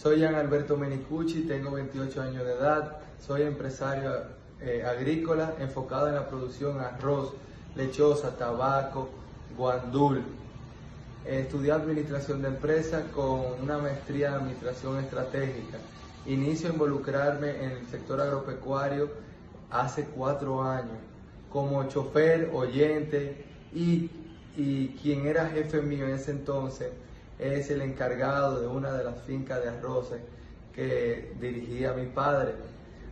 Soy Gian Alberto Menicucci, tengo 28 años de edad, soy empresario eh, agrícola enfocado en la producción arroz, lechosa, tabaco, guandul. Estudié administración de empresas con una maestría de administración estratégica. Inicio a involucrarme en el sector agropecuario hace cuatro años como chofer, oyente y, y quien era jefe mío en ese entonces es el encargado de una de las fincas de arroces que dirigía mi padre.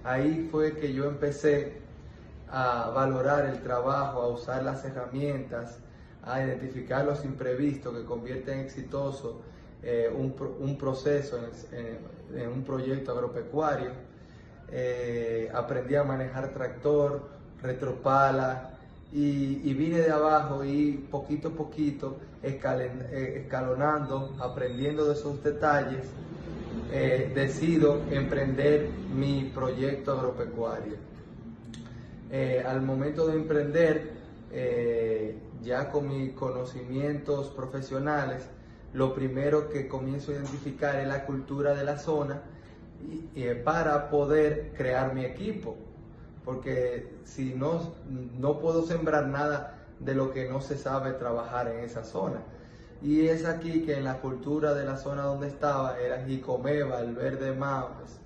Ahí fue que yo empecé a valorar el trabajo, a usar las herramientas, a identificar los imprevistos que convierten en exitoso eh, un, proceso en, un proyecto agropecuario. Eh, aprendí a manejar tractor, retropala y, vine de abajo y poquito a poquito eh, escalonando, aprendiendo de esos detalles, decido emprender mi proyecto agropecuario. al momento de emprender, ya con mis conocimientos profesionales, lo primero que comienzo a identificar es la cultura de la zona y, para poder crear mi equipo. Porque si no, no puedo sembrar nada de lo que no se sabe trabajar en esa zona. Y es aquí que en la cultura de la zona donde estaba, era Jicomé, Valverde Mao, pues,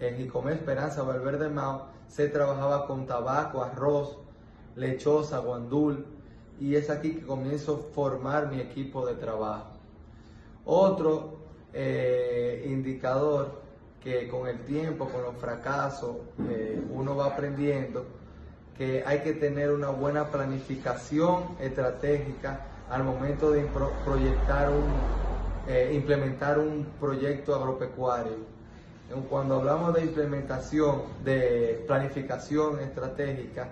en Jicomé Esperanza, Valverde Mao, se trabajaba con tabaco, arroz, lechosa, guandul, y es aquí que comienzo a formar mi equipo de trabajo. Otro eh, indicador que con el tiempo, con los fracasos, eh, uno va aprendiendo que hay que tener una buena planificación estratégica al momento de proyectar un, eh, implementar un proyecto agropecuario. Cuando hablamos de implementación, de planificación estratégica,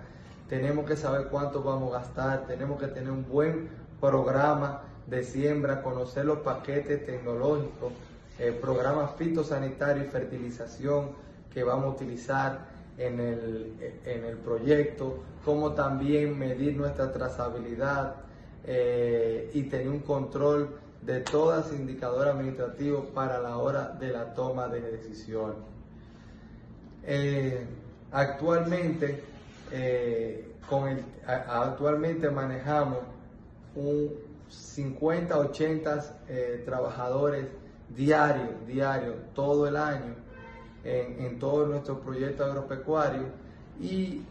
tenemos que saber cuánto vamos a gastar, tenemos que tener un buen programa de siembra, conocer los paquetes tecnológicos, el programa fitosanitario y fertilización que vamos a utilizar en el, en el proyecto, como también medir nuestra trazabilidad eh, y tener un control de todos los indicadores administrativos para la hora de la toma de decisiones. Eh, actualmente eh, con el, actualmente manejamos un 50, 80 eh, trabajadores diarios, diarios, todo el año en, en todo nuestro proyecto agropecuario y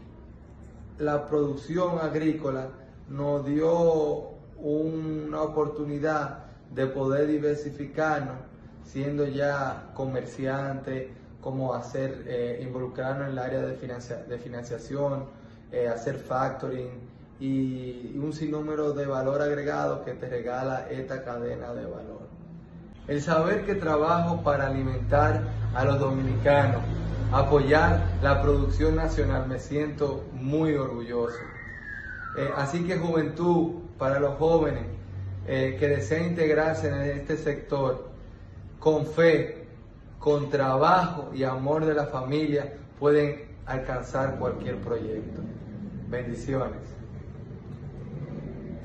la producción agrícola nos dio una oportunidad de poder diversificarnos, siendo ya comerciante, como hacer, eh, involucrarnos en el área de, financiación, eh, hacer factoring y, un sinnúmero de valor agregado que te regala esta cadena de valor. El saber que trabajo para alimentar a los dominicanos, apoyar la producción nacional, me siento muy orgulloso. Eh, así que juventud, para los jóvenes que desean integrarse en este sector, con fe, con trabajo y amor de la familia pueden alcanzar cualquier proyecto. Bendiciones.